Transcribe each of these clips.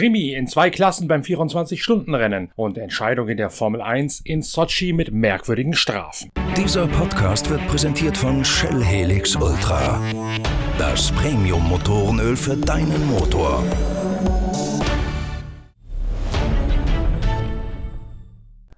Krimi in zwei Klassen beim 24-Stunden-Rennen und Entscheidung in der Formel 1 in Sochi mit merkwürdigen Strafen. Dieser Podcast wird präsentiert von Shell Helix Ultra. Das Premium-Motorenöl für deinen Motor.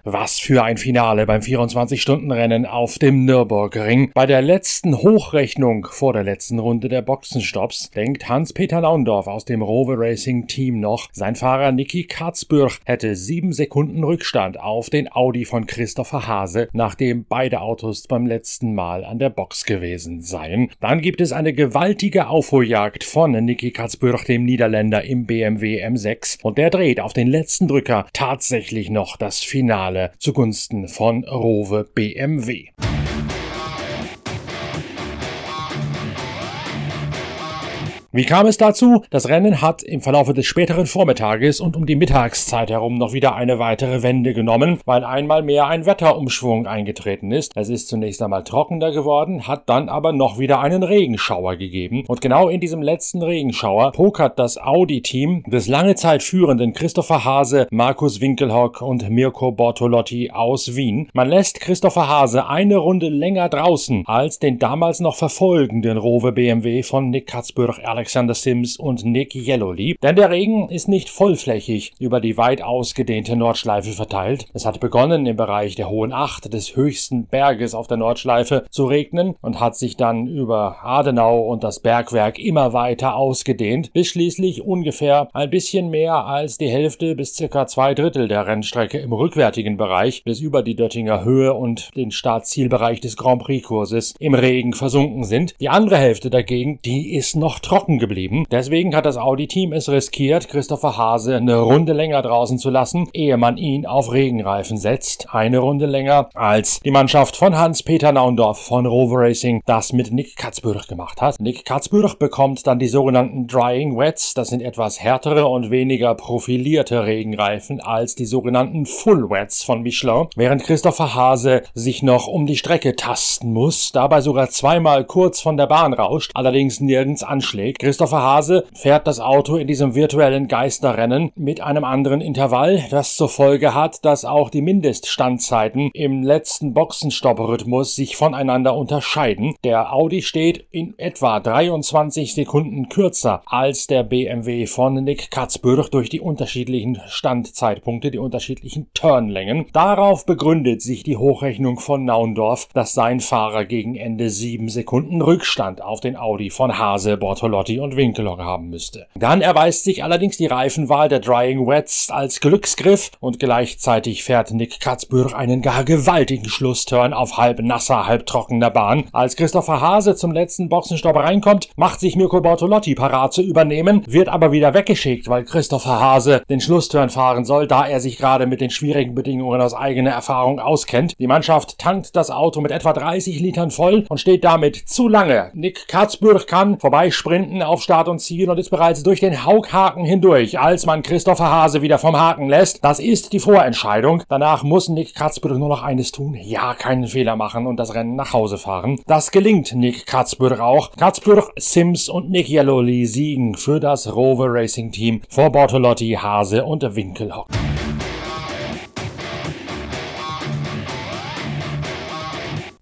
Was für ein Finale beim 24-Stunden-Rennen auf dem Nürburgring. Bei der letzten Hochrechnung vor der letzten Runde der Boxenstopps denkt Hans-Peter Laundorf aus dem Rover Racing Team noch, sein Fahrer Niki Katzbürch hätte sieben Sekunden Rückstand auf den Audi von Christopher Hase, nachdem beide Autos beim letzten Mal an der Box gewesen seien. Dann gibt es eine gewaltige Aufholjagd von Niki Katzbürch, dem Niederländer im BMW M6 und der dreht auf den letzten Drücker tatsächlich noch das Finale Finale zugunsten von Rowe BMW. Wie kam es dazu? Das Rennen hat im Verlaufe des späteren Vormittages und um die Mittagszeit herum noch wieder eine weitere Wende genommen, weil einmal mehr ein Wetterumschwung eingetreten ist. Es ist zunächst einmal trockener geworden, hat dann aber noch wieder einen Regenschauer gegeben. Und genau in diesem letzten Regenschauer pokert das Audi-Team des lange Zeit führenden Christopher Hase, Markus Winkelhock und Mirko Bortolotti aus Wien. Man lässt Christopher Hase eine Runde länger draußen als den damals noch verfolgenden Rowe BMW von Nick Katzbürch Alexander Sims und Nick Yellowleaf, denn der Regen ist nicht vollflächig über die weit ausgedehnte Nordschleife verteilt. Es hat begonnen im Bereich der Hohen Acht des höchsten Berges auf der Nordschleife zu regnen und hat sich dann über Adenau und das Bergwerk immer weiter ausgedehnt, bis schließlich ungefähr ein bisschen mehr als die Hälfte bis circa zwei Drittel der Rennstrecke im rückwärtigen Bereich bis über die Döttinger Höhe und den Startzielbereich des Grand Prix Kurses im Regen versunken sind. Die andere Hälfte dagegen, die ist noch trocken trocken geblieben. Deswegen hat das Audi-Team es riskiert, Christopher Hase eine Runde länger draußen zu lassen, ehe man ihn auf Regenreifen setzt. Eine Runde länger, als die Mannschaft von Hans-Peter Naundorf von Rover Racing das mit Nick Katzbürch gemacht hat. Nick Katzbürch bekommt dann die sogenannten Drying Wets. Das sind etwas härtere und weniger profilierte Regenreifen als die sogenannten Full Wets von Michelin, während Christopher Hase sich noch um die Strecke tasten muss, dabei sogar zweimal kurz von der Bahn rauscht, allerdings nirgends anschlägt. Christopher Hase fährt das Auto in diesem virtuellen Geisterrennen mit einem anderen Intervall, das zur Folge hat, dass auch die Mindeststandzeiten im letzten Boxenstopp-Rhythmus sich voneinander unterscheiden. Der Audi steht in etwa 23 Sekunden kürzer als der BMW von Nick Katzbürch durch die unterschiedlichen Standzeitpunkte, die unterschiedlichen Turnlängen. Darauf begründet sich die Hochrechnung von Naundorf, dass sein Fahrer gegen Ende sieben Sekunden Rückstand auf den Audi von Hase Bortolotti Body und Winkelhock haben müsste. Dann erweist sich allerdings die Reifenwahl der Drying Wets als Glücksgriff und gleichzeitig fährt Nick Katzbürch einen gar gewaltigen Schlussturn auf halb nasser, halb trockener Bahn. Als Christopher Hase zum letzten Boxenstopp reinkommt, macht sich Mirko Bortolotti parat zu übernehmen, wird aber wieder weggeschickt, weil Christopher Hase den Schlussturn fahren soll, da er sich gerade mit den schwierigen Bedingungen aus eigener Erfahrung auskennt. Die Mannschaft tankt das Auto mit etwa 30 Litern voll und steht damit zu lange. Nick Katzbürch kann vorbeisprinten auf Start und Ziel und ist bereits durch den Haughaken hindurch, als man Christopher Hase wieder vom Haken lässt. Das ist die Vorentscheidung. Danach muss Nick Katzbüttel nur noch eines tun. Ja, keinen Fehler machen und das Rennen nach Hause fahren. Das gelingt Nick Katzbüttel auch. Katzbüttel, Sims und Nick Yellowly siegen für das Rover Racing Team vor Bortolotti, Hase und Winkelhock.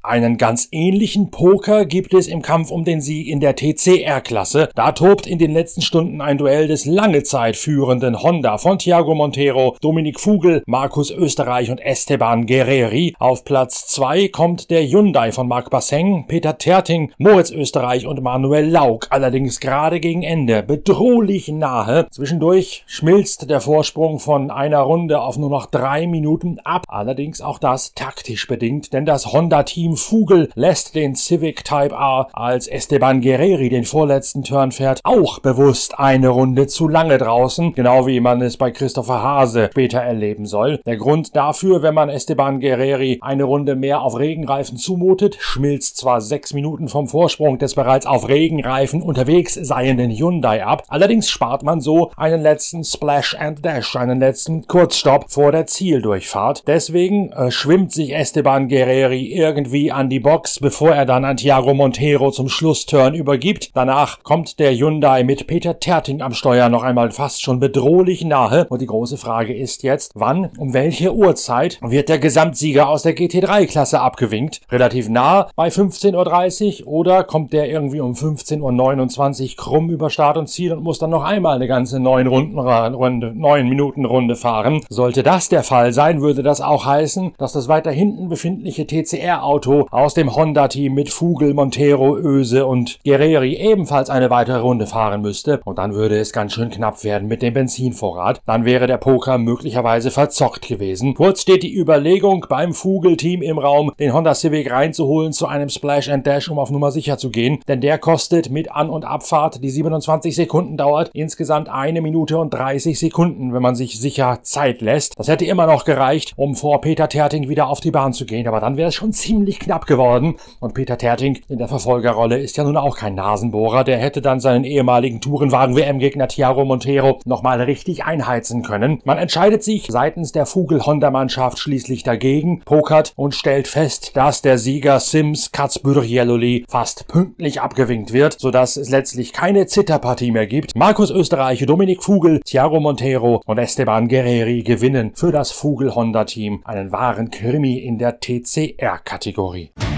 Einen ganz ähnlichen Poker gibt es im Kampf um den Sieg in der TCR-Klasse. Da tobt in den letzten Stunden ein Duell des lange Zeit führenden Honda von Thiago Montero, Dominik Fugel, Markus Österreich und Esteban Guerreri. Auf Platz zwei kommt der Hyundai von Marc Basseng, Peter Terting, Moritz Österreich und Manuel Lauk. Allerdings gerade gegen Ende bedrohlich nahe. Zwischendurch schmilzt der Vorsprung von einer Runde auf nur noch drei Minuten ab. Allerdings auch das taktisch bedingt, denn das Honda-Team Vogel lässt den Civic Type R, als Esteban Guerreri den vorletzten Turn fährt, auch bewusst eine Runde zu lange draußen, genau wie man es bei Christopher Hase später erleben soll. Der Grund dafür, wenn man Esteban Guerreri eine Runde mehr auf Regenreifen zumutet, schmilzt zwar sechs Minuten vom Vorsprung des bereits auf Regenreifen unterwegs seienden Hyundai ab, allerdings spart man so einen letzten Splash and Dash, einen letzten Kurzstopp vor der Zieldurchfahrt. Deswegen äh, schwimmt sich Esteban Guerreri irgendwie Guerrieri an die Box, bevor er dann an Thiago Montero zum Schlussturn übergibt. Danach kommt der Hyundai mit Peter Terting am Steuer noch einmal fast schon bedrohlich nahe. Und die große Frage ist jetzt, wann, um welche Uhrzeit wird der Gesamtsieger aus der GT3-Klasse abgewinkt? Relativ nah bei 15.30 Uhr oder kommt der irgendwie um 15.29 Uhr krumm über Start und Ziel und muss dann noch einmal eine ganze neun Runden Runde, neun Minuten Runde fahren? Sollte das der Fall sein, würde das auch heißen, dass das weiter hinten befindliche TCR-Auto aus dem Honda-Team mit Fugel, Montero, Öse und Guerreri ebenfalls eine weitere Runde fahren müsste. Und dann würde es ganz schön knapp werden mit dem Benzinvorrat. Dann wäre der Poker möglicherweise verzockt gewesen. Kurz steht die Überlegung beim Fugel-Team im Raum, den Honda Civic reinzuholen zu einem Splash and Dash, um auf Nummer sicher zu gehen. Denn der kostet mit An- und Abfahrt, die 27 Sekunden dauert, insgesamt eine Minute und 30 Sekunden, wenn man sich sicher Zeit lässt. Das hätte immer noch gereicht, um vor Peter Terting wieder auf die Bahn zu gehen, aber dann wäre es schon ziemlich knapp geworden. Und Peter Terting in der Verfolgerrolle ist ja nun auch kein Nasenbohrer. Der hätte dann seinen ehemaligen Tourenwagen-WM-Gegner Thiago Montero nochmal richtig einheizen können. Man entscheidet sich seitens der Fugel-Honda-Mannschaft schließlich dagegen, pokert und stellt fest, dass der Sieger Sims Katzbürjelloli fast pünktlich abgewinkt wird, sodass es letztlich keine Zitterpartie mehr gibt. Markus Österreich, Dominik Fugel, Thiago Montero und Esteban Guerreri gewinnen für das Fugel-Honda-Team einen wahren Krimi in der TCR-Kategorie. Henri.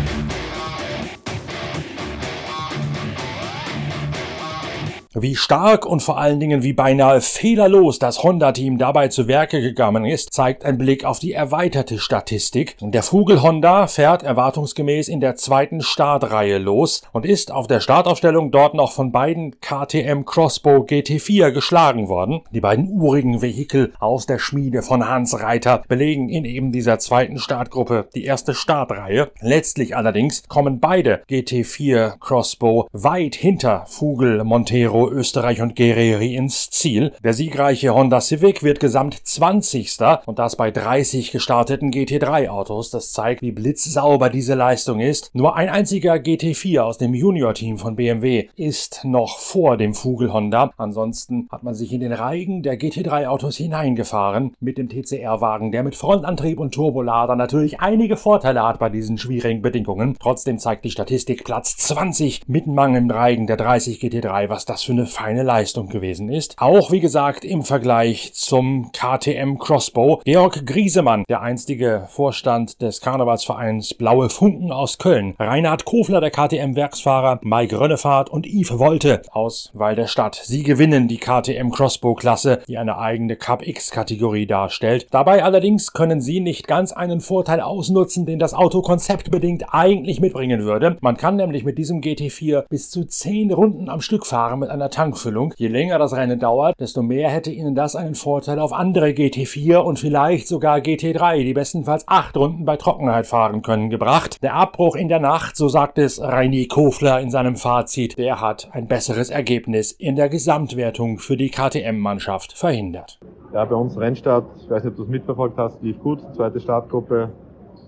Wie stark und vor allen Dingen wie beinahe fehlerlos das Honda-Team dabei zu Werke gegangen ist, zeigt ein Blick auf die erweiterte Statistik. Der Vogel Honda fährt erwartungsgemäß in der zweiten Startreihe los und ist auf der Startaufstellung dort noch von beiden KTM Crossbow GT4 geschlagen worden. Die beiden urigen Vehikel aus der Schmiede von Hans Reiter belegen in eben dieser zweiten Startgruppe die erste Startreihe. Letztlich allerdings kommen beide GT4 Crossbow weit hinter Vogel Montero Österreich und Guerreri ins Ziel. Der siegreiche Honda Civic wird gesamt 20. und das bei 30 gestarteten GT3 Autos. Das zeigt, wie blitzsauber diese Leistung ist. Nur ein einziger GT4 aus dem Junior-Team von BMW ist noch vor dem Vogel Honda. Ansonsten hat man sich in den Reigen der GT3 Autos hineingefahren mit dem TCR-Wagen, der mit Frontantrieb und Turbolader natürlich einige Vorteile hat bei diesen schwierigen Bedingungen. Trotzdem zeigt die Statistik Platz 20 mittenmang im Reigen der 30 GT3, was das für eine feine Leistung gewesen ist. Auch wie gesagt im Vergleich zum KTM Crossbow. Georg Griesemann, der einstige Vorstand des Karnevalsvereins Blaue Funken aus Köln. Reinhard Kofler, der KTM-Werksfahrer. Mike Rönnefahrt und Yves Wolte aus Weil der Stadt. Sie gewinnen die KTM Crossbow-Klasse, die eine eigene Cup X-Kategorie darstellt. Dabei allerdings können sie nicht ganz einen Vorteil ausnutzen, den das Auto konzeptbedingt eigentlich mitbringen würde. Man kann nämlich mit diesem GT4 bis zu 10 Runden am Stück fahren mit einer Tankfüllung. Je länger das Rennen dauert, desto mehr hätte Ihnen das einen Vorteil auf andere GT4 und vielleicht sogar GT3, die bestenfalls acht Runden bei Trockenheit fahren können, gebracht. Der Abbruch in der Nacht, so sagt es Reini Kofler in seinem Fazit, der hat ein besseres Ergebnis in der Gesamtwertung für die KTM-Mannschaft verhindert. Ja, bei uns Rennstart, ich weiß nicht, ob du es mitverfolgt hast, lief gut. Zweite Startgruppe,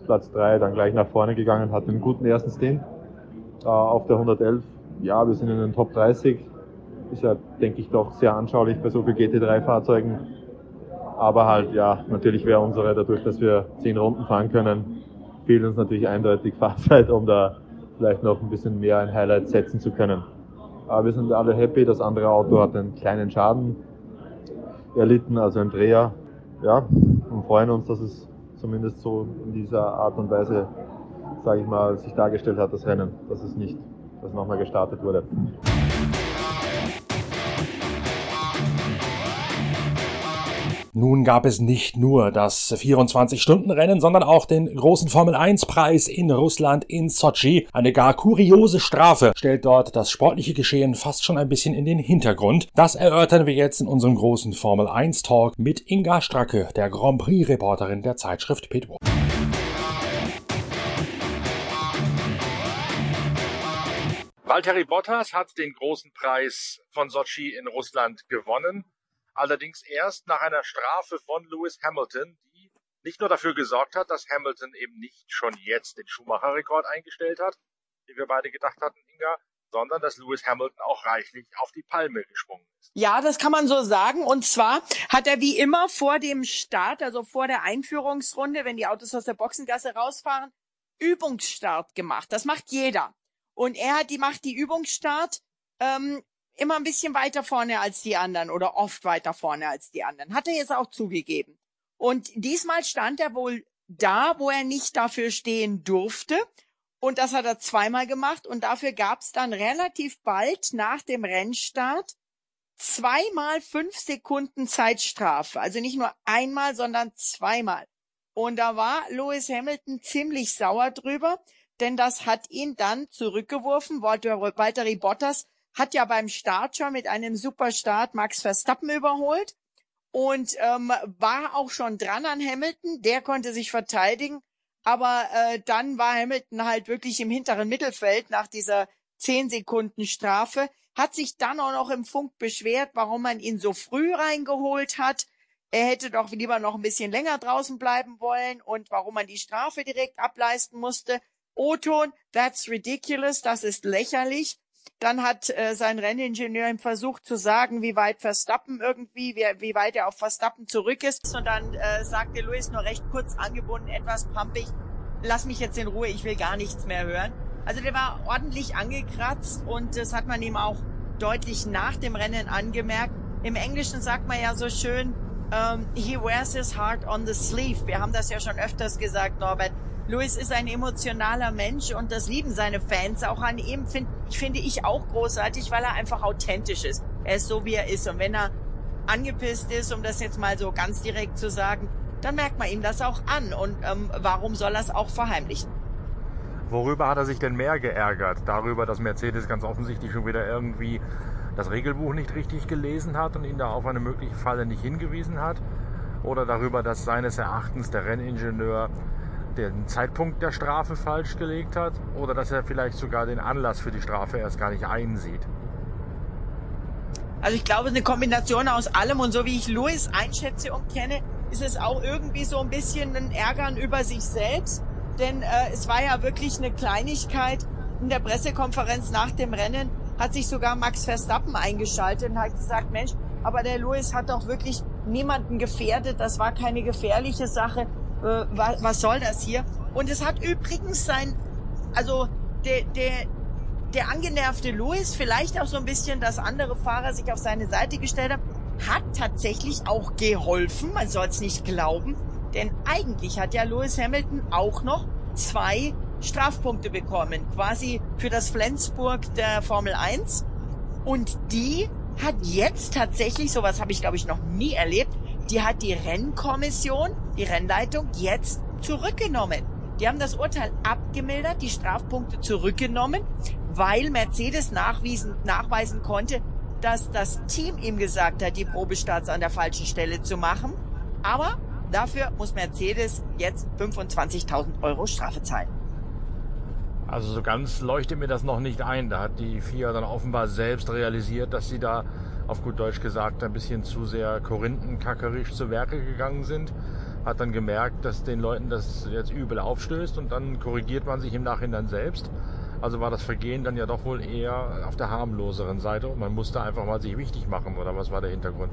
Platz 3, dann gleich nach vorne gegangen, hat einen guten ersten Stint äh, auf der 111. Ja, wir sind in den Top 30, ist ja, denke ich, doch sehr anschaulich bei so vielen GT3-Fahrzeugen. Aber halt, ja, natürlich wäre unsere, dadurch, dass wir zehn Runden fahren können, fehlt uns natürlich eindeutig Fahrzeit, um da vielleicht noch ein bisschen mehr ein Highlight setzen zu können. Aber wir sind alle happy. Das andere Auto hat einen kleinen Schaden erlitten, also ein Dreher. Ja, und freuen uns, dass es zumindest so in dieser Art und Weise, sage ich mal, sich dargestellt hat, das Rennen, dass es nicht, dass nochmal gestartet wurde. Nun gab es nicht nur das 24-Stunden-Rennen, sondern auch den großen Formel-1-Preis in Russland in Sochi. Eine gar kuriose Strafe stellt dort das sportliche Geschehen fast schon ein bisschen in den Hintergrund. Das erörtern wir jetzt in unserem großen Formel-1-Talk mit Inga Stracke, der Grand Prix-Reporterin der Zeitschrift Pitbull. Valtteri Bottas hat den großen Preis von Sochi in Russland gewonnen allerdings erst nach einer Strafe von Lewis Hamilton, die nicht nur dafür gesorgt hat, dass Hamilton eben nicht schon jetzt den Schumacher-Rekord eingestellt hat, den wir beide gedacht hatten, Inga, sondern dass Lewis Hamilton auch reichlich auf die Palme gesprungen ist. Ja, das kann man so sagen. Und zwar hat er wie immer vor dem Start, also vor der Einführungsrunde, wenn die Autos aus der Boxengasse rausfahren, Übungsstart gemacht. Das macht jeder. Und er hat die macht die Übungsstart ähm, immer ein bisschen weiter vorne als die anderen oder oft weiter vorne als die anderen. Hat er jetzt auch zugegeben. Und diesmal stand er wohl da, wo er nicht dafür stehen durfte. Und das hat er zweimal gemacht. Und dafür gab es dann relativ bald nach dem Rennstart zweimal fünf Sekunden Zeitstrafe. Also nicht nur einmal, sondern zweimal. Und da war Lewis Hamilton ziemlich sauer drüber, denn das hat ihn dann zurückgeworfen. Walter, Walter Bottas hat ja beim Start schon mit einem Superstart Max Verstappen überholt und ähm, war auch schon dran an Hamilton. Der konnte sich verteidigen, aber äh, dann war Hamilton halt wirklich im hinteren Mittelfeld nach dieser zehn Sekunden Strafe, hat sich dann auch noch im Funk beschwert, warum man ihn so früh reingeholt hat. Er hätte doch lieber noch ein bisschen länger draußen bleiben wollen und warum man die Strafe direkt ableisten musste. O-Ton, that's ridiculous, das ist lächerlich. Dann hat äh, sein Renningenieur ihm versucht zu sagen, wie weit Verstappen irgendwie, wie, wie weit er auf Verstappen zurück ist. Und dann äh, sagte Luis nur recht kurz angebunden, etwas pumpig, lass mich jetzt in Ruhe, ich will gar nichts mehr hören. Also der war ordentlich angekratzt und das hat man ihm auch deutlich nach dem Rennen angemerkt. Im Englischen sagt man ja so schön, um, he wears his heart on the sleeve. Wir haben das ja schon öfters gesagt, Norbert. Louis ist ein emotionaler Mensch und das lieben seine Fans auch an ihm, find, finde ich auch großartig, weil er einfach authentisch ist. Er ist so, wie er ist. Und wenn er angepisst ist, um das jetzt mal so ganz direkt zu sagen, dann merkt man ihm das auch an. Und ähm, warum soll er es auch verheimlichen? Worüber hat er sich denn mehr geärgert? Darüber, dass Mercedes ganz offensichtlich schon wieder irgendwie das Regelbuch nicht richtig gelesen hat und ihn da auf eine mögliche Falle nicht hingewiesen hat? Oder darüber, dass seines Erachtens der Renningenieur den Zeitpunkt der Strafe falsch gelegt hat oder dass er vielleicht sogar den Anlass für die Strafe erst gar nicht einsieht. Also ich glaube, eine Kombination aus allem und so wie ich Louis einschätze und kenne, ist es auch irgendwie so ein bisschen ein Ärgern über sich selbst, denn äh, es war ja wirklich eine Kleinigkeit. In der Pressekonferenz nach dem Rennen hat sich sogar Max Verstappen eingeschaltet und hat gesagt, Mensch, aber der Louis hat doch wirklich niemanden gefährdet, das war keine gefährliche Sache äh, was, was soll das hier? Und es hat übrigens sein, also der, der, der angenervte Louis, vielleicht auch so ein bisschen, dass andere Fahrer sich auf seine Seite gestellt haben, hat tatsächlich auch geholfen. Man soll es nicht glauben. Denn eigentlich hat ja Lewis Hamilton auch noch zwei Strafpunkte bekommen. Quasi für das Flensburg der Formel 1. Und die hat jetzt tatsächlich, sowas habe ich glaube ich noch nie erlebt, die hat die Rennkommission, die Rennleitung jetzt zurückgenommen. Die haben das Urteil abgemildert, die Strafpunkte zurückgenommen, weil Mercedes nachwiesen, nachweisen konnte, dass das Team ihm gesagt hat, die Probestarts an der falschen Stelle zu machen. Aber dafür muss Mercedes jetzt 25.000 Euro Strafe zahlen. Also so ganz leuchtet mir das noch nicht ein. Da hat die FIA dann offenbar selbst realisiert, dass sie da auf gut Deutsch gesagt, ein bisschen zu sehr korinthenkackerisch zu Werke gegangen sind. Hat dann gemerkt, dass den Leuten das jetzt übel aufstößt und dann korrigiert man sich im Nachhinein selbst. Also war das Vergehen dann ja doch wohl eher auf der harmloseren Seite und man musste einfach mal sich wichtig machen oder was war der Hintergrund?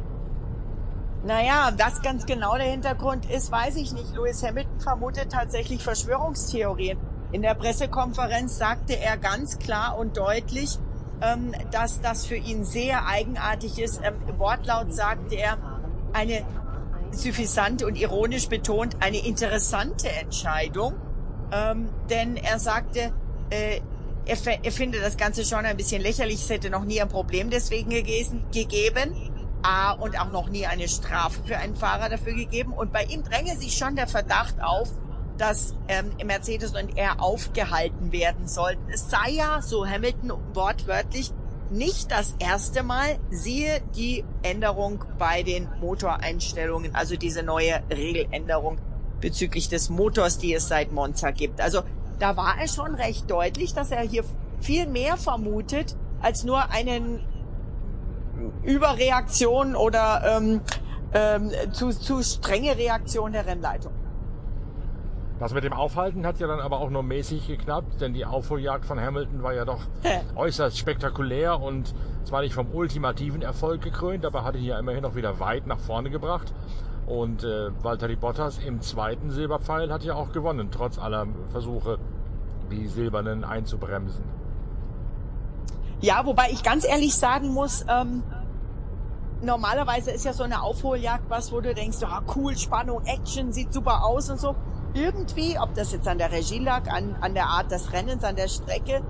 Naja, das ganz genau der Hintergrund ist, weiß ich nicht. Lewis Hamilton vermutet tatsächlich Verschwörungstheorien. In der Pressekonferenz sagte er ganz klar und deutlich, ähm, dass das für ihn sehr eigenartig ist. Ähm, Wortlaut sagte er, eine suffisant und ironisch betont, eine interessante Entscheidung. Ähm, denn er sagte, äh, er, er finde das Ganze schon ein bisschen lächerlich. Es hätte noch nie ein Problem deswegen gegeben. A, und auch noch nie eine Strafe für einen Fahrer dafür gegeben. Und bei ihm dränge sich schon der Verdacht auf, dass ähm, Mercedes und er aufgehalten werden sollten. Es sei ja, so Hamilton wortwörtlich, nicht das erste Mal, siehe die Änderung bei den Motoreinstellungen, also diese neue Regeländerung bezüglich des Motors, die es seit Monza gibt. Also da war er schon recht deutlich, dass er hier viel mehr vermutet als nur einen Überreaktion oder ähm, ähm, zu, zu strenge Reaktion der Rennleitung. Das mit dem Aufhalten hat ja dann aber auch nur mäßig geklappt, denn die Aufholjagd von Hamilton war ja doch äußerst spektakulär und zwar nicht vom ultimativen Erfolg gekrönt, aber hat ihn ja immerhin noch wieder weit nach vorne gebracht. Und äh, Valtteri Bottas im zweiten Silberpfeil hat ja auch gewonnen, trotz aller Versuche, die Silbernen einzubremsen. Ja, wobei ich ganz ehrlich sagen muss, ähm, normalerweise ist ja so eine Aufholjagd was, wo du denkst, ah, cool, Spannung, Action, sieht super aus und so. Irgendwie, ob das jetzt an der Regie lag, an, an der Art des Rennens, an der Strecke,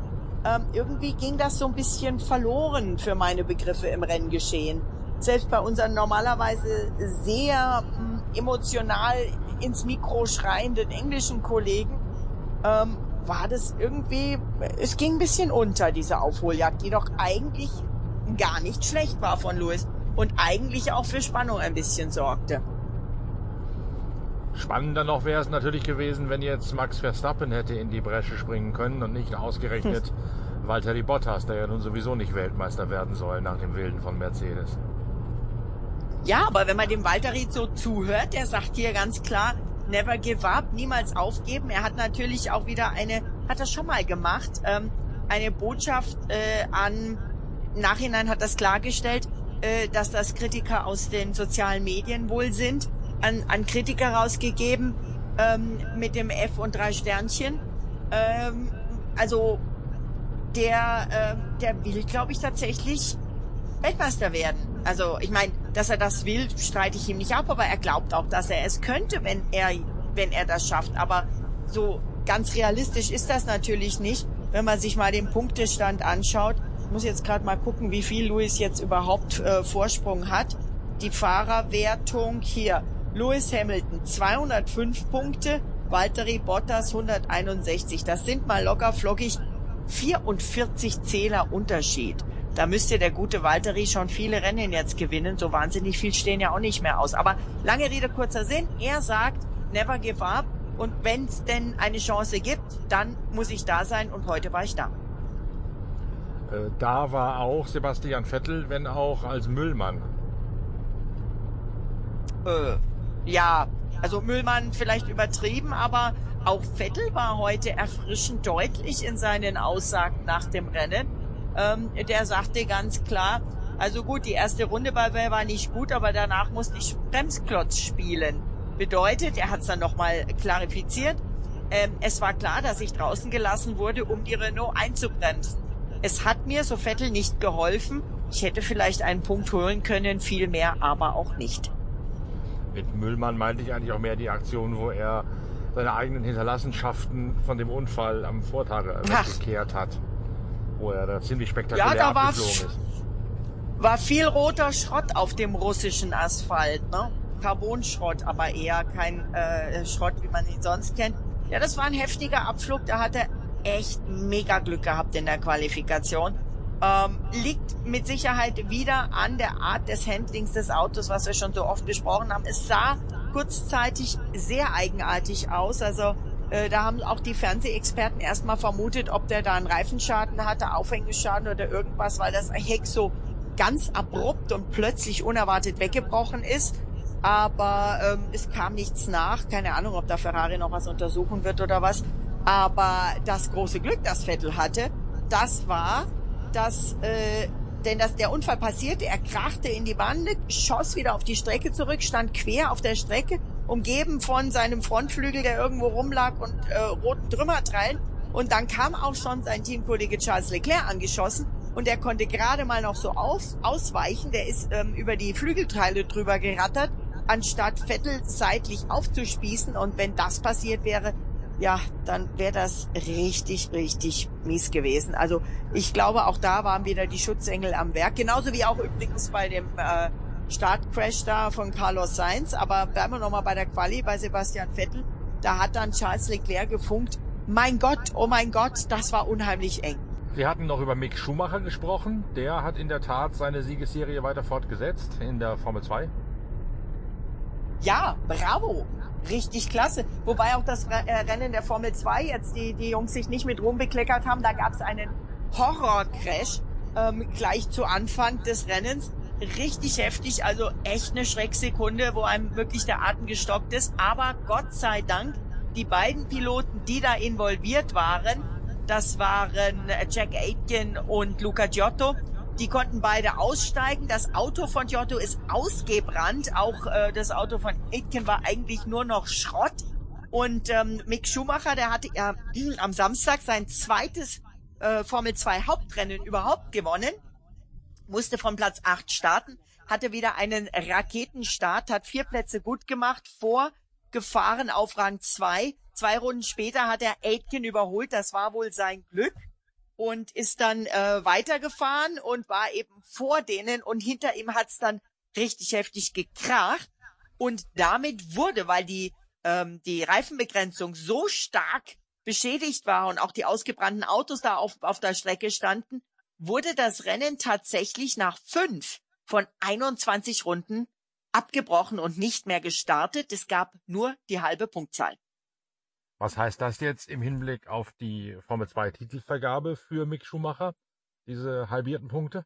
ähm, irgendwie ging das so ein bisschen verloren für meine Begriffe im Renngeschehen. Selbst bei unseren normalerweise sehr ähm, emotional ins Mikro schreienden englischen Kollegen ähm, war das irgendwie, es ging ein bisschen unter, diese Aufholjagd, die doch eigentlich gar nicht schlecht war von Lewis und eigentlich auch für Spannung ein bisschen sorgte. Spannender noch wäre es natürlich gewesen, wenn jetzt Max Verstappen hätte in die Bresche springen können und nicht ausgerechnet hm. Valtteri Bottas, der ja nun sowieso nicht Weltmeister werden soll nach dem Wilden von Mercedes. Ja, aber wenn man dem Valtteri so zuhört, der sagt hier ganz klar, never give up, niemals aufgeben. Er hat natürlich auch wieder eine, hat er schon mal gemacht, ähm, eine Botschaft äh, an, Nachhinein hat das klargestellt, äh, dass das Kritiker aus den sozialen Medien wohl sind, an, an Kritiker rausgegeben ähm, mit dem F und drei Sternchen. Ähm, also der, äh, der will, glaube ich, tatsächlich Weltmeister werden. Also ich meine, dass er das will, streite ich ihm nicht ab, aber er glaubt auch, dass er es könnte, wenn er, wenn er das schafft. Aber so ganz realistisch ist das natürlich nicht, wenn man sich mal den Punktestand anschaut. Ich muss jetzt gerade mal gucken, wie viel Lewis jetzt überhaupt äh, Vorsprung hat. Die Fahrerwertung hier. Lewis Hamilton 205 Punkte, Valtteri Bottas 161. Das sind mal locker flockig 44 Zähler Unterschied. Da müsste der gute Valtteri schon viele Rennen jetzt gewinnen. So wahnsinnig viel stehen ja auch nicht mehr aus. Aber lange Rede, kurzer Sinn. Er sagt, never give up. Und wenn es denn eine Chance gibt, dann muss ich da sein. Und heute war ich da. Äh, da war auch Sebastian Vettel, wenn auch als Müllmann. Äh, ja, also Müllmann vielleicht übertrieben, aber auch Vettel war heute erfrischend deutlich in seinen Aussagen nach dem Rennen ähm, der sagte ganz klar, also gut, die erste Runde bei Bell war nicht gut, aber danach musste ich Bremsklotz spielen. Bedeutet, er hat es dann nochmal klarifiziert, ähm, es war klar, dass ich draußen gelassen wurde, um die Renault einzubremsen. Es hat mir, so Vettel, nicht geholfen. Ich hätte vielleicht einen Punkt holen können, viel mehr aber auch nicht. Mit Müllmann meinte ich eigentlich auch mehr die Aktion, wo er seine eigenen Hinterlassenschaften von dem Unfall am Vortag weggekehrt hat wo er da ziemlich spektakulär ja, da war, ist. war viel roter Schrott auf dem russischen Asphalt, ne? Carbonschrott, aber eher kein äh, Schrott, wie man ihn sonst kennt. Ja, das war ein heftiger Abflug. Da hat er echt mega Glück gehabt in der Qualifikation. Ähm, liegt mit Sicherheit wieder an der Art des Handlings des Autos, was wir schon so oft besprochen haben. Es sah kurzzeitig sehr eigenartig aus. Also äh, da haben auch die Fernsehexperten erstmal vermutet, ob der da einen Reifenschaden hatte, Aufhängeschaden oder irgendwas, weil das Heck so ganz abrupt und plötzlich unerwartet weggebrochen ist. Aber ähm, es kam nichts nach. Keine Ahnung, ob da Ferrari noch was untersuchen wird oder was. Aber das große Glück, das Vettel hatte, das war, dass äh, denn dass der Unfall passierte, er krachte in die Bande, schoss wieder auf die Strecke zurück, stand quer auf der Strecke umgeben von seinem Frontflügel, der irgendwo rumlag und äh, roten Trümmerteilen. Und dann kam auch schon sein Teamkollege Charles Leclerc angeschossen und der konnte gerade mal noch so aus, ausweichen. Der ist ähm, über die Flügelteile drüber gerattert, anstatt Vettel seitlich aufzuspießen. Und wenn das passiert wäre, ja, dann wäre das richtig, richtig mies gewesen. Also ich glaube, auch da waren wieder die Schutzengel am Werk. Genauso wie auch übrigens bei dem äh, Startcrash da von Carlos Sainz. Aber bleiben wir nochmal bei der Quali, bei Sebastian Vettel. Da hat dann Charles Leclerc gefunkt. Mein Gott, oh mein Gott, das war unheimlich eng. Wir hatten noch über Mick Schumacher gesprochen. Der hat in der Tat seine Siegesserie weiter fortgesetzt in der Formel 2. Ja, bravo. Richtig klasse. Wobei auch das äh, Rennen der Formel 2 jetzt die, die Jungs sich nicht mit Ruhm bekleckert haben. Da gab es einen Horrorcrash ähm, gleich zu Anfang des Rennens richtig heftig, also echt eine Schrecksekunde, wo einem wirklich der Atem gestockt ist. Aber Gott sei Dank, die beiden Piloten, die da involviert waren, das waren Jack Aitken und Luca Giotto, die konnten beide aussteigen. Das Auto von Giotto ist ausgebrannt. Auch äh, das Auto von Aitken war eigentlich nur noch Schrott. Und ähm, Mick Schumacher, der hatte ja äh, am Samstag sein zweites äh, Formel 2 Hauptrennen überhaupt gewonnen, musste von Platz 8 starten, hatte wieder einen Raketenstart, hat vier Plätze gut gemacht, vorgefahren auf Rang 2. Zwei Runden später hat er Aitken überholt, das war wohl sein Glück und ist dann äh, weitergefahren und war eben vor denen und hinter ihm hat's dann richtig heftig gekracht und damit wurde, weil die ähm, die Reifenbegrenzung so stark beschädigt war und auch die ausgebrannten Autos da auf, auf der Strecke standen, wurde das Rennen tatsächlich nach fünf von 21 Runden abgebrochen und nicht mehr gestartet. Es gab nur die halbe Punktzahl. Was heißt das jetzt im Hinblick auf die Formel 2 Titelvergabe für Mick Schumacher? Diese halbierten Punkte?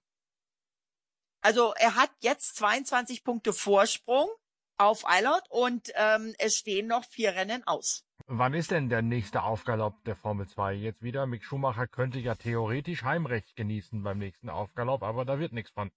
Also er hat jetzt 22 Punkte Vorsprung auf Eilert und ähm, es stehen noch vier Rennen aus. Wann ist denn der nächste Aufgalopp der Formel 2 jetzt wieder? Mick Schumacher könnte ja theoretisch Heimrecht genießen beim nächsten Aufgalopp, aber da wird nichts von.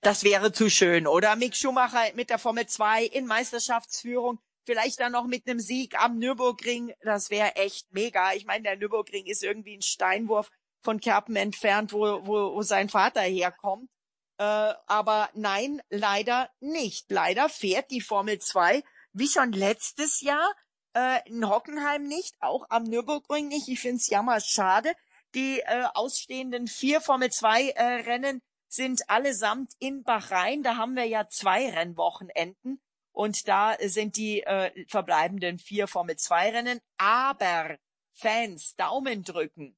Das wäre zu schön, oder? Mick Schumacher mit der Formel 2 in Meisterschaftsführung, vielleicht dann noch mit einem Sieg am Nürburgring, das wäre echt mega. Ich meine, der Nürburgring ist irgendwie ein Steinwurf von Kerpen entfernt, wo, wo, wo sein Vater herkommt. Äh, aber nein, leider nicht. Leider fährt die Formel 2 wie schon letztes Jahr äh, in Hockenheim nicht, auch am Nürburgring nicht. Ich finde es jammer schade. Die äh, ausstehenden vier Formel 2 äh, Rennen sind allesamt in Bahrain. Da haben wir ja zwei Rennwochenenden und da sind die äh, verbleibenden vier Formel 2 Rennen. Aber Fans, Daumen drücken.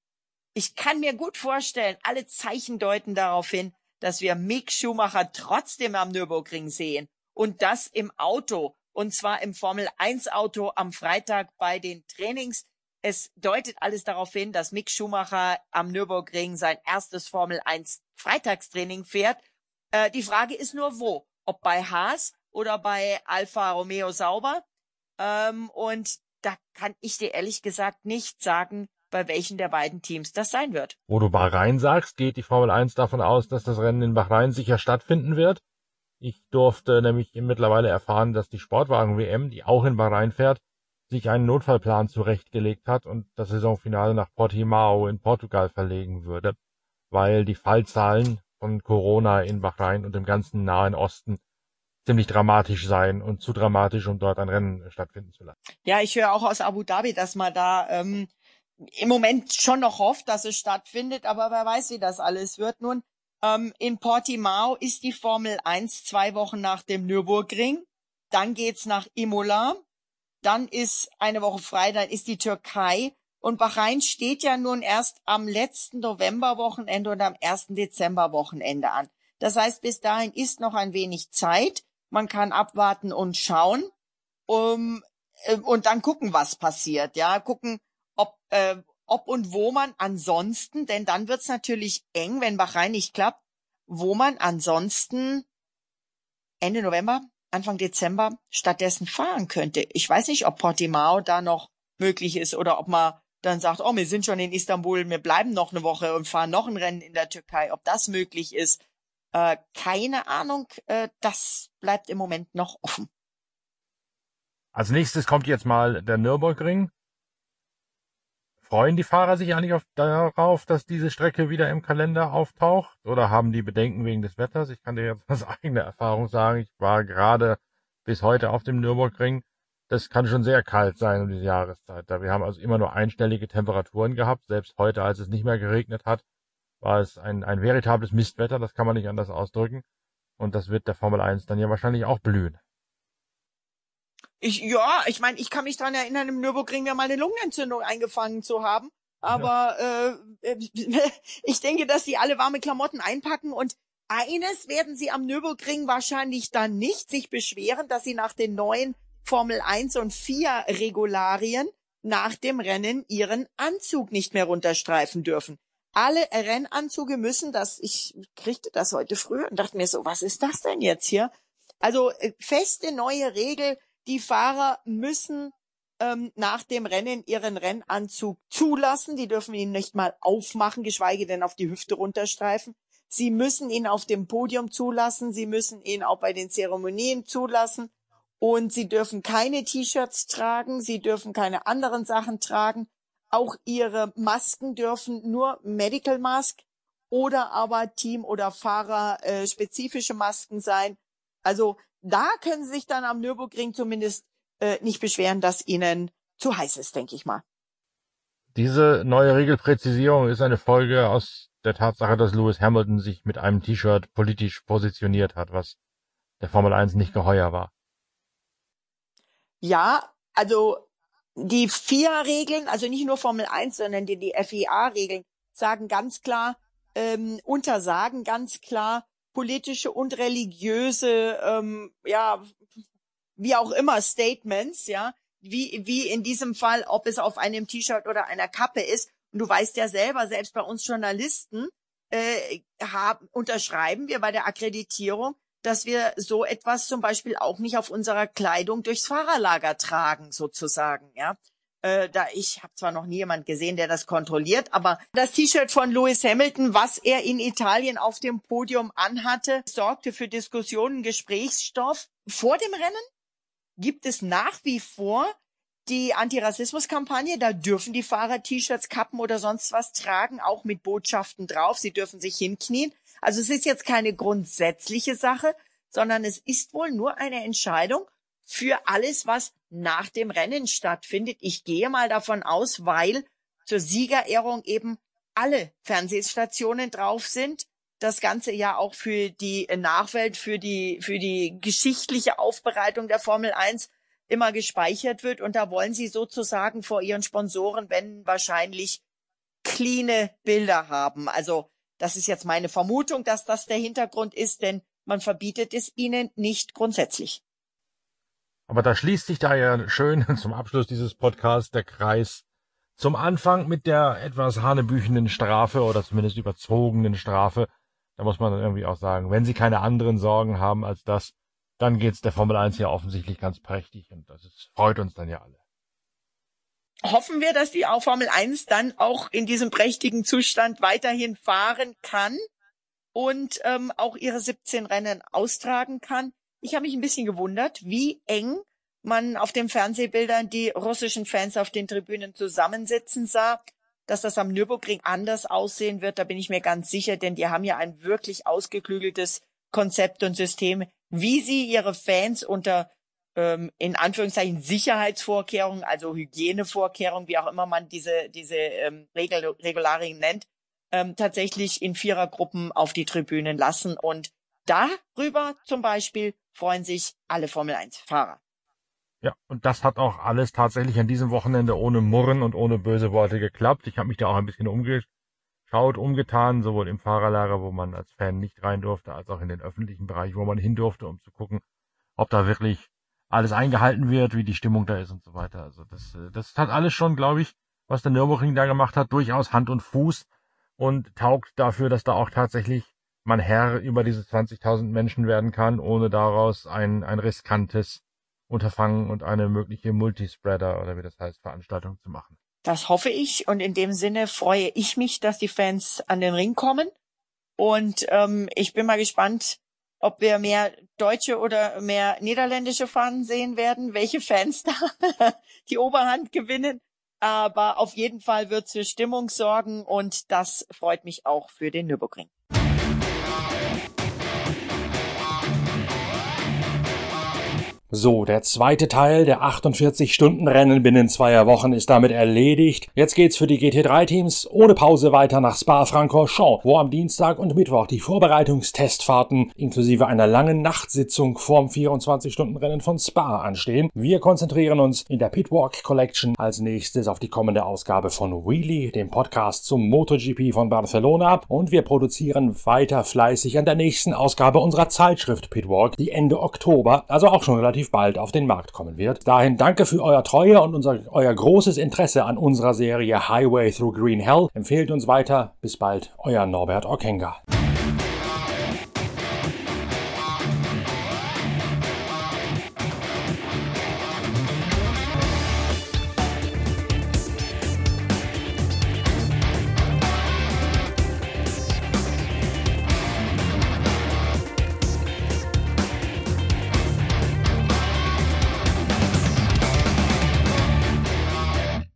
Ich kann mir gut vorstellen, alle Zeichen deuten darauf hin, dass wir Mick Schumacher trotzdem am Nürburgring sehen und das im Auto und zwar im Formel 1 Auto am Freitag bei den Trainings. Es deutet alles darauf hin, dass Mick Schumacher am Nürburgring sein erstes Formel 1 Freitagstraining fährt. Äh, die Frage ist nur wo, ob bei Haas oder bei Alfa Romeo Sauber. Ähm, und da kann ich dir ehrlich gesagt nicht sagen, bei welchen der beiden Teams das sein wird. Wo du Bahrain sagst, geht die Formel 1 davon aus, dass das Rennen in Bahrain sicher stattfinden wird. Ich durfte nämlich mittlerweile erfahren, dass die Sportwagen-WM, die auch in Bahrain fährt, sich einen Notfallplan zurechtgelegt hat und das Saisonfinale nach Portimao in Portugal verlegen würde, weil die Fallzahlen von Corona in Bahrain und im ganzen Nahen Osten ziemlich dramatisch seien und zu dramatisch, um dort ein Rennen stattfinden zu lassen. Ja, ich höre auch aus Abu Dhabi, dass man da ähm, im Moment schon noch hofft, dass es stattfindet, aber wer weiß, wie das alles wird. Nun, ähm, in Portimao ist die Formel 1 zwei Wochen nach dem Nürburgring. Dann geht's nach Imola. Dann ist eine Woche frei, dann ist die Türkei. Und Bahrain steht ja nun erst am letzten Novemberwochenende und am ersten Dezemberwochenende an. Das heißt, bis dahin ist noch ein wenig Zeit. Man kann abwarten und schauen. Um, äh, und dann gucken, was passiert. Ja, gucken, ob, äh, ob und wo man ansonsten, denn dann wird's natürlich eng, wenn Bahrain nicht klappt, wo man ansonsten Ende November, Anfang Dezember stattdessen fahren könnte. Ich weiß nicht, ob Portimao da noch möglich ist oder ob man dann sagt, oh, wir sind schon in Istanbul, wir bleiben noch eine Woche und fahren noch ein Rennen in der Türkei, ob das möglich ist. Äh, keine Ahnung, äh, das bleibt im Moment noch offen. Als nächstes kommt jetzt mal der Nürburgring. Freuen die Fahrer sich eigentlich auf, darauf, dass diese Strecke wieder im Kalender auftaucht? Oder haben die Bedenken wegen des Wetters? Ich kann dir jetzt aus eigener Erfahrung sagen, ich war gerade bis heute auf dem Nürburgring. Das kann schon sehr kalt sein um diese Jahreszeit. Da wir haben also immer nur einstellige Temperaturen gehabt. Selbst heute, als es nicht mehr geregnet hat, war es ein, ein veritables Mistwetter. Das kann man nicht anders ausdrücken. Und das wird der Formel 1 dann ja wahrscheinlich auch blühen. Ich, ja, ich meine, ich kann mich dran erinnern, im Nürburgring ja mal eine Lungenentzündung eingefangen zu haben. Aber ja. äh, ich denke, dass sie alle warme Klamotten einpacken und eines werden sie am Nürburgring wahrscheinlich dann nicht sich beschweren, dass sie nach den neuen Formel 1 und 4 Regularien nach dem Rennen ihren Anzug nicht mehr runterstreifen dürfen. Alle Rennanzüge müssen das, ich kriegte das heute früh und dachte mir so, was ist das denn jetzt hier? Also äh, feste neue Regel, die Fahrer müssen ähm, nach dem Rennen ihren Rennanzug zulassen. Die dürfen ihn nicht mal aufmachen, geschweige denn auf die Hüfte runterstreifen. Sie müssen ihn auf dem Podium zulassen. Sie müssen ihn auch bei den Zeremonien zulassen. Und sie dürfen keine T-Shirts tragen. Sie dürfen keine anderen Sachen tragen. Auch ihre Masken dürfen nur Medical Mask oder aber Team- oder Fahrer äh, spezifische Masken sein. Also da können Sie sich dann am Nürburgring zumindest äh, nicht beschweren, dass ihnen zu heiß ist, denke ich mal. Diese neue Regelpräzisierung ist eine Folge aus der Tatsache, dass Lewis Hamilton sich mit einem T-Shirt politisch positioniert hat, was der Formel 1 nicht geheuer war. Ja, also die FIA-Regeln, also nicht nur Formel 1, sondern die, die FIA-Regeln sagen ganz klar, ähm, untersagen ganz klar politische und religiöse, ähm, ja, wie auch immer Statements, ja, wie, wie in diesem Fall, ob es auf einem T-Shirt oder einer Kappe ist. Und du weißt ja selber, selbst bei uns Journalisten äh, haben, unterschreiben wir bei der Akkreditierung, dass wir so etwas zum Beispiel auch nicht auf unserer Kleidung durchs Fahrerlager tragen, sozusagen, ja. Äh, da ich habe zwar noch nie jemand gesehen, der das kontrolliert, aber das T-Shirt von Lewis Hamilton, was er in Italien auf dem Podium anhatte, sorgte für Diskussionen, Gesprächsstoff vor dem Rennen gibt es nach wie vor die Antirassismus-Kampagne. Da dürfen die Fahrer T-Shirts, Kappen oder sonst was tragen, auch mit Botschaften drauf. Sie dürfen sich hinknien. Also es ist jetzt keine grundsätzliche Sache, sondern es ist wohl nur eine Entscheidung für alles, was nach dem Rennen stattfindet. Ich gehe mal davon aus, weil zur Siegerehrung eben alle Fernsehstationen drauf sind das Ganze ja auch für die Nachwelt, für die, für die geschichtliche Aufbereitung der Formel 1 immer gespeichert wird. Und da wollen sie sozusagen vor ihren Sponsoren, wenn wahrscheinlich cleane Bilder haben. Also das ist jetzt meine Vermutung, dass das der Hintergrund ist, denn man verbietet es ihnen nicht grundsätzlich. Aber da schließt sich da ja schön zum Abschluss dieses Podcasts der Kreis zum Anfang mit der etwas hanebüchenden Strafe oder zumindest überzogenen Strafe da muss man dann irgendwie auch sagen, wenn sie keine anderen Sorgen haben als das, dann geht's der Formel 1 ja offensichtlich ganz prächtig und das ist, freut uns dann ja alle. Hoffen wir, dass die Formel 1 dann auch in diesem prächtigen Zustand weiterhin fahren kann und ähm, auch ihre 17 Rennen austragen kann. Ich habe mich ein bisschen gewundert, wie eng man auf den Fernsehbildern die russischen Fans auf den Tribünen zusammensitzen sah dass das am Nürburgring anders aussehen wird, da bin ich mir ganz sicher, denn die haben ja ein wirklich ausgeklügeltes Konzept und System, wie sie ihre Fans unter ähm, in Anführungszeichen Sicherheitsvorkehrungen, also Hygienevorkehrungen, wie auch immer man diese diese ähm, Regel, Regularien nennt, ähm, tatsächlich in Vierergruppen auf die Tribünen lassen. Und darüber zum Beispiel freuen sich alle Formel 1 Fahrer. Ja, und das hat auch alles tatsächlich an diesem Wochenende ohne Murren und ohne böse Worte geklappt. Ich habe mich da auch ein bisschen umgeschaut, umgetan, sowohl im Fahrerlager, wo man als Fan nicht rein durfte, als auch in den öffentlichen Bereich, wo man hin durfte, um zu gucken, ob da wirklich alles eingehalten wird, wie die Stimmung da ist und so weiter. Also das, äh, das hat alles schon, glaube ich, was der Nürburgring da gemacht hat, durchaus Hand und Fuß und taugt dafür, dass da auch tatsächlich man Herr über diese 20.000 Menschen werden kann, ohne daraus ein, ein riskantes Unterfangen und eine mögliche Multispreader oder wie das heißt, Veranstaltung zu machen. Das hoffe ich und in dem Sinne freue ich mich, dass die Fans an den Ring kommen und ähm, ich bin mal gespannt, ob wir mehr deutsche oder mehr niederländische Fahnen sehen werden, welche Fans da die Oberhand gewinnen. Aber auf jeden Fall wird es für Stimmung sorgen und das freut mich auch für den Nürburgring. So, der zweite Teil der 48-Stunden-Rennen binnen zweier Wochen ist damit erledigt. Jetzt geht's für die GT3-Teams ohne Pause weiter nach Spa-Francorchamps, wo am Dienstag und Mittwoch die Vorbereitungstestfahrten inklusive einer langen Nachtsitzung vorm 24-Stunden-Rennen von Spa anstehen. Wir konzentrieren uns in der Pitwalk Collection als nächstes auf die kommende Ausgabe von Wheelie, dem Podcast zum MotoGP von Barcelona und wir produzieren weiter fleißig an der nächsten Ausgabe unserer Zeitschrift Pitwalk, die Ende Oktober, also auch schon relativ relativ bald auf den Markt kommen wird. Dahin danke für euer Treue und unser, euer großes Interesse an unserer Serie Highway Through Green Hell. Empfehlt uns weiter. Bis bald, euer Norbert Okenga.